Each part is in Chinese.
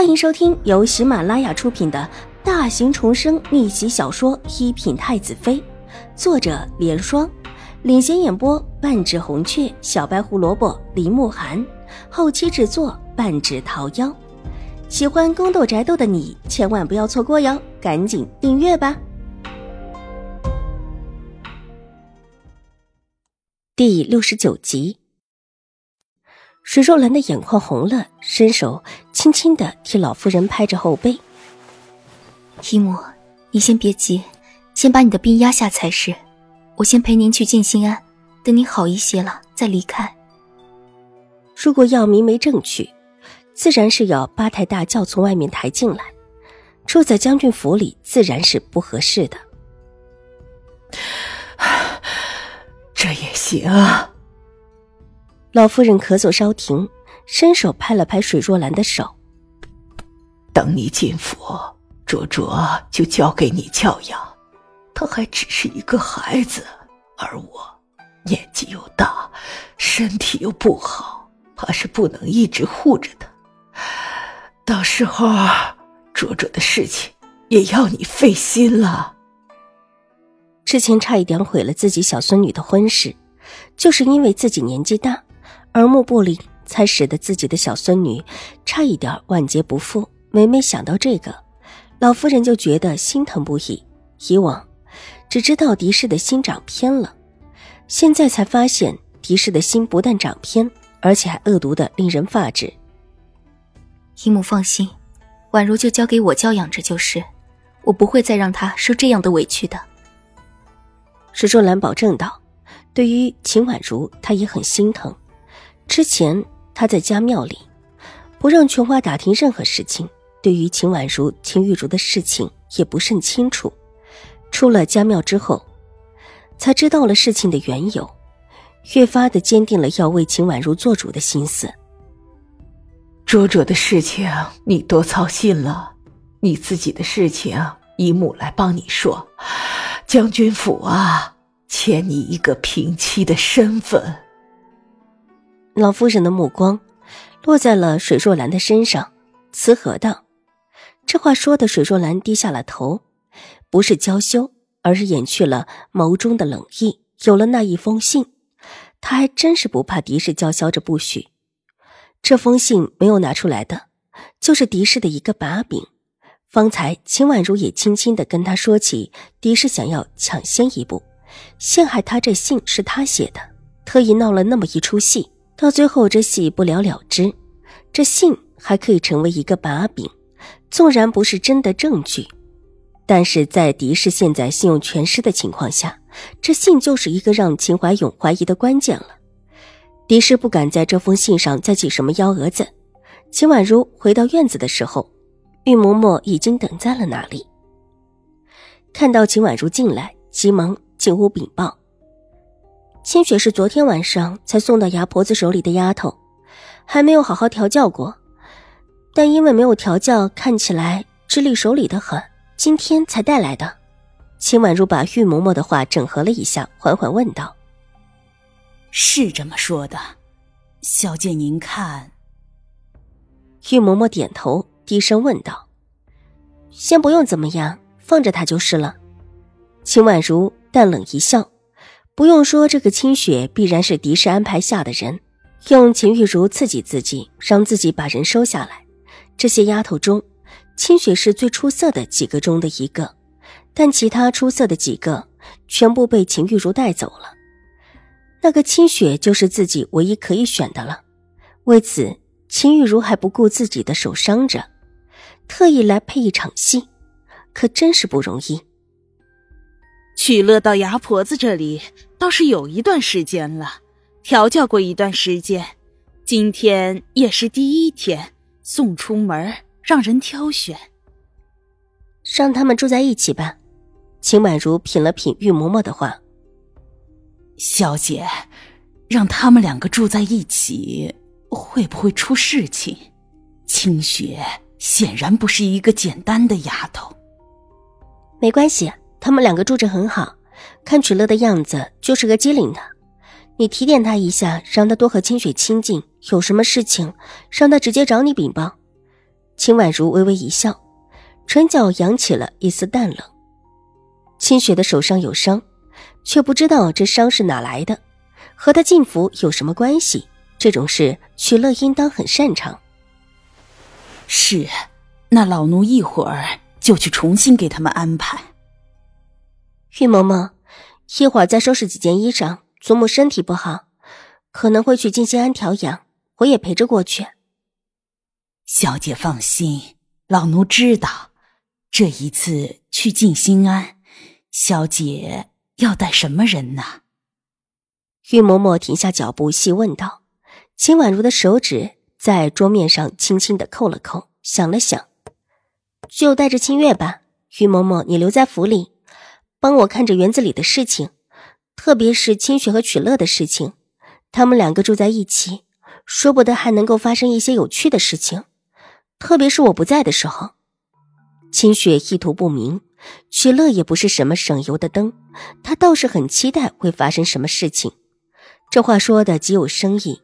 欢迎收听由喜马拉雅出品的大型重生逆袭小说《一品太子妃》，作者：莲霜，领衔演播：半指红雀、小白胡萝卜、林慕寒，后期制作：半指桃夭。喜欢宫斗宅斗的你千万不要错过哟，赶紧订阅吧！第六十九集。水若兰的眼眶红了，伸手轻轻的替老夫人拍着后背。姨母，你先别急，先把你的病压下才是。我先陪您去静心庵，等你好一些了再离开。如果药明没正娶，自然是要八抬大轿从外面抬进来。住在将军府里，自然是不合适的。这也行啊。老夫人咳嗽稍停，伸手拍了拍水若兰的手。等你进府，卓卓就交给你教养。他还只是一个孩子，而我年纪又大，身体又不好，怕是不能一直护着他。到时候，卓卓的事情也要你费心了。之前差一点毁了自己小孙女的婚事，就是因为自己年纪大。耳目不灵，才使得自己的小孙女差一点万劫不复。每每想到这个，老夫人就觉得心疼不已。以往只知道狄氏的心长偏了，现在才发现狄氏的心不但长偏，而且还恶毒的令人发指。姨母放心，宛如就交给我教养着就是，我不会再让她受这样的委屈的。石若兰保证道：“对于秦婉如，她也很心疼。”之前他在家庙里，不让琼花打听任何事情，对于秦婉如、秦玉茹的事情也不甚清楚。出了家庙之后，才知道了事情的缘由，越发的坚定了要为秦婉如做主的心思。卓卓的事情你多操心了，你自己的事情姨母来帮你说。将军府啊，欠你一个平妻的身份。老夫人的目光落在了水若兰的身上，慈和道：“这话说的，水若兰低下了头，不是娇羞，而是掩去了眸中的冷意。有了那一封信，她还真是不怕狄氏叫嚣着不许。这封信没有拿出来的，就是狄氏的一个把柄。方才秦婉如也轻轻的跟他说起，狄氏想要抢先一步陷害他，这信是他写的，特意闹了那么一出戏。”到最后，这戏不了了之，这信还可以成为一个把柄。纵然不是真的证据，但是在狄氏现在信用全失的情况下，这信就是一个让秦怀勇怀疑的关键了。狄氏不敢在这封信上再起什么幺蛾子。秦婉如回到院子的时候，玉嬷嬷已经等在了那里。看到秦婉如进来，急忙进屋禀报。清雪是昨天晚上才送到牙婆子手里的丫头，还没有好好调教过，但因为没有调教，看起来智力手里的很，今天才带来的。秦婉如把玉嬷嬷的话整合了一下，缓缓问道：“是这么说的，小姐您看？”玉嬷嬷点头，低声问道：“先不用怎么样，放着她就是了。”秦婉如淡冷一笑。不用说，这个清雪必然是狄氏安排下的人，用秦玉茹刺激自己，让自己把人收下来。这些丫头中，清雪是最出色的几个中的一个，但其他出色的几个全部被秦玉茹带走了。那个清雪就是自己唯一可以选的了。为此，秦玉茹还不顾自己的手伤着，特意来配一场戏，可真是不容易。取乐到牙婆子这里倒是有一段时间了，调教过一段时间，今天也是第一天送出门，让人挑选。让他们住在一起吧。秦婉如品了品玉嬷嬷的话，小姐，让他们两个住在一起，会不会出事情？清雪显然不是一个简单的丫头。没关系。他们两个住着很好，看曲乐的样子就是个机灵的。你提点他一下，让他多和清雪亲近，有什么事情让他直接找你禀报。秦婉如微微一笑，唇角扬起了一丝淡冷。清雪的手上有伤，却不知道这伤是哪来的，和他进府有什么关系？这种事，曲乐应当很擅长。是，那老奴一会儿就去重新给他们安排。玉嬷嬷，一会儿再收拾几件衣裳。祖母身体不好，可能会去静心庵调养，我也陪着过去。小姐放心，老奴知道，这一次去静心庵。小姐要带什么人呢？玉嬷嬷停下脚步，细问道。秦婉如的手指在桌面上轻轻的扣了扣，想了想，就带着清月吧。玉嬷嬷，你留在府里，帮我看着园子里的事情，特别是清雪和曲乐的事情。他们两个住在一起，说不得还能够发生一些有趣的事情，特别是我不在的时候。清雪意图不明。曲乐也不是什么省油的灯，他倒是很期待会发生什么事情。这话说的极有深意，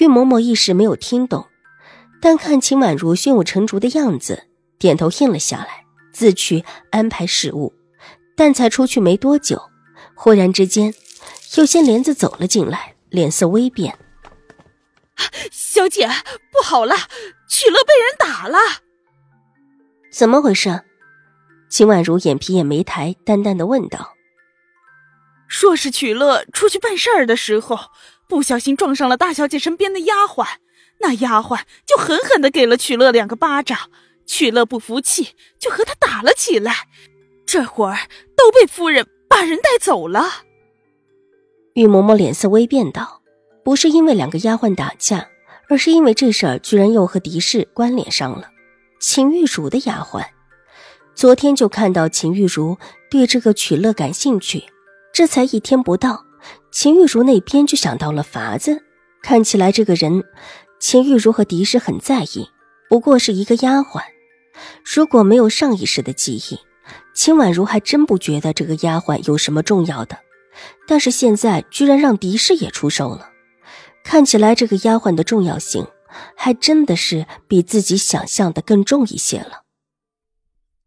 玉嬷嬷一时没有听懂，但看秦婉如胸有成竹的样子，点头应了下来，自去安排事务。但才出去没多久，忽然之间，有些帘子走了进来，脸色微变。小姐，不好了，曲乐被人打了！怎么回事？秦婉如眼皮也没抬，淡淡的问道：“说是曲乐出去办事儿的时候，不小心撞上了大小姐身边的丫鬟，那丫鬟就狠狠的给了曲乐两个巴掌，曲乐不服气，就和他打了起来。这会儿都被夫人把人带走了。”玉嬷嬷脸色微变道：“不是因为两个丫鬟打架，而是因为这事儿居然又和狄氏关联上了，秦玉茹的丫鬟。”昨天就看到秦玉茹对这个曲乐感兴趣，这才一天不到，秦玉茹那边就想到了法子。看起来这个人，秦玉茹和狄氏很在意，不过是一个丫鬟。如果没有上一世的记忆，秦婉如还真不觉得这个丫鬟有什么重要的。但是现在居然让狄氏也出手了，看起来这个丫鬟的重要性，还真的是比自己想象的更重一些了。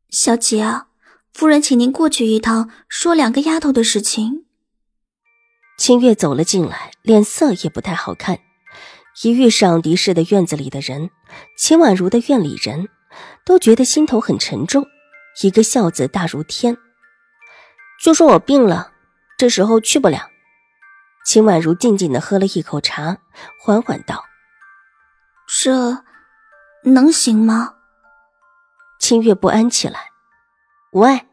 小姐啊，夫人请您过去一趟，说两个丫头的事情。清月走了进来，脸色也不太好看。一遇上狄氏的院子里的人，秦婉如的院里人都觉得心头很沉重，一个孝子大如天。就说我病了，这时候去不了。秦婉如静静的喝了一口茶，缓缓道：“这能行吗？”清月不安起来，喂，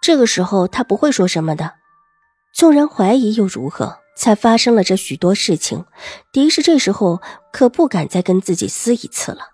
这个时候他不会说什么的。纵然怀疑又如何？才发生了这许多事情，狄氏这时候可不敢再跟自己撕一次了。